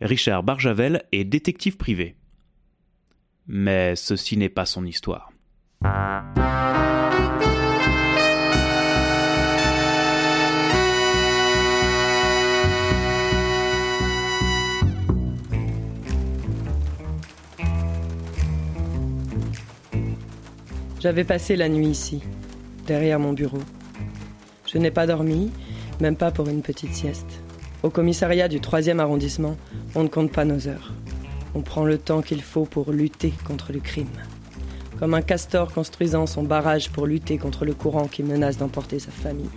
Richard Barjavel est détective privé. Mais ceci n'est pas son histoire. J'avais passé la nuit ici, derrière mon bureau. Je n'ai pas dormi, même pas pour une petite sieste. Au commissariat du 3e arrondissement, on ne compte pas nos heures. On prend le temps qu'il faut pour lutter contre le crime. Comme un castor construisant son barrage pour lutter contre le courant qui menace d'emporter sa famille.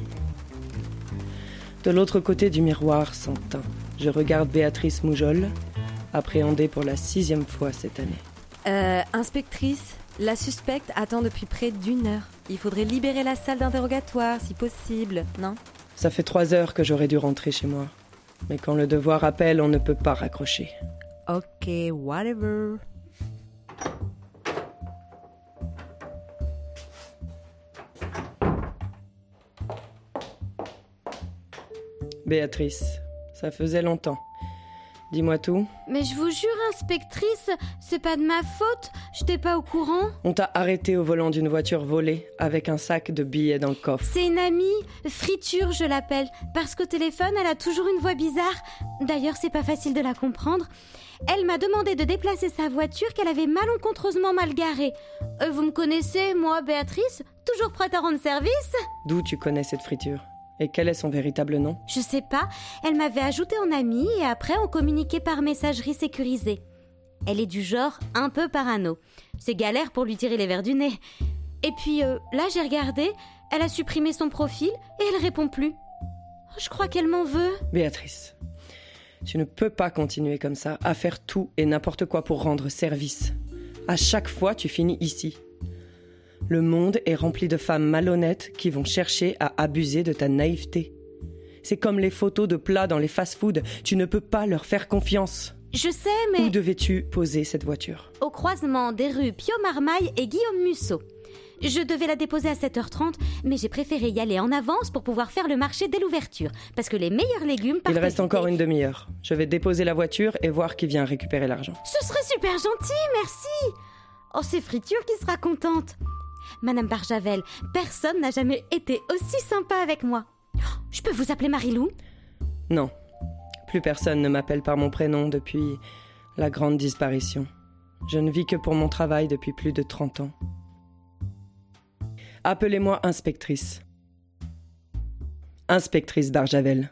De l'autre côté du miroir, sans teint, je regarde Béatrice Moujol, appréhendée pour la sixième fois cette année. Euh, inspectrice, la suspecte attend depuis près d'une heure. Il faudrait libérer la salle d'interrogatoire, si possible, non? Ça fait trois heures que j'aurais dû rentrer chez moi. Mais quand le devoir appelle, on ne peut pas raccrocher. Ok, whatever. Béatrice, ça faisait longtemps. Dis-moi tout. Mais je vous jure, inspectrice, c'est pas de ma faute, j'étais pas au courant. On t'a arrêté au volant d'une voiture volée avec un sac de billets dans le coffre. C'est une amie, Friture je l'appelle, parce qu'au téléphone elle a toujours une voix bizarre. D'ailleurs, c'est pas facile de la comprendre. Elle m'a demandé de déplacer sa voiture qu'elle avait malencontreusement mal garée. Euh, vous me connaissez, moi, Béatrice Toujours prête à rendre service? D'où tu connais cette friture? Et quel est son véritable nom? Je sais pas, elle m'avait ajouté en amie et après on communiquait par messagerie sécurisée. Elle est du genre un peu parano. C'est galère pour lui tirer les verres du nez. Et puis euh, là, j'ai regardé, elle a supprimé son profil et elle répond plus. Oh, Je crois qu'elle m'en veut. Béatrice, tu ne peux pas continuer comme ça, à faire tout et n'importe quoi pour rendre service. À chaque fois, tu finis ici. Le monde est rempli de femmes malhonnêtes qui vont chercher à abuser de ta naïveté. C'est comme les photos de plats dans les fast-foods, tu ne peux pas leur faire confiance. Je sais, mais Où devais-tu poser cette voiture? Au croisement des rues Pio Marmaille et Guillaume Musso. Je devais la déposer à 7h30, mais j'ai préféré y aller en avance pour pouvoir faire le marché dès l'ouverture, parce que les meilleurs légumes Il reste encore une demi-heure. Je vais déposer la voiture et voir qui vient récupérer l'argent. Ce serait super gentil, merci. Oh, c'est Friture qui sera contente. Madame Barjavel, personne n'a jamais été aussi sympa avec moi. Je peux vous appeler Marilou Non, plus personne ne m'appelle par mon prénom depuis la grande disparition. Je ne vis que pour mon travail depuis plus de 30 ans. Appelez-moi inspectrice. Inspectrice Barjavel.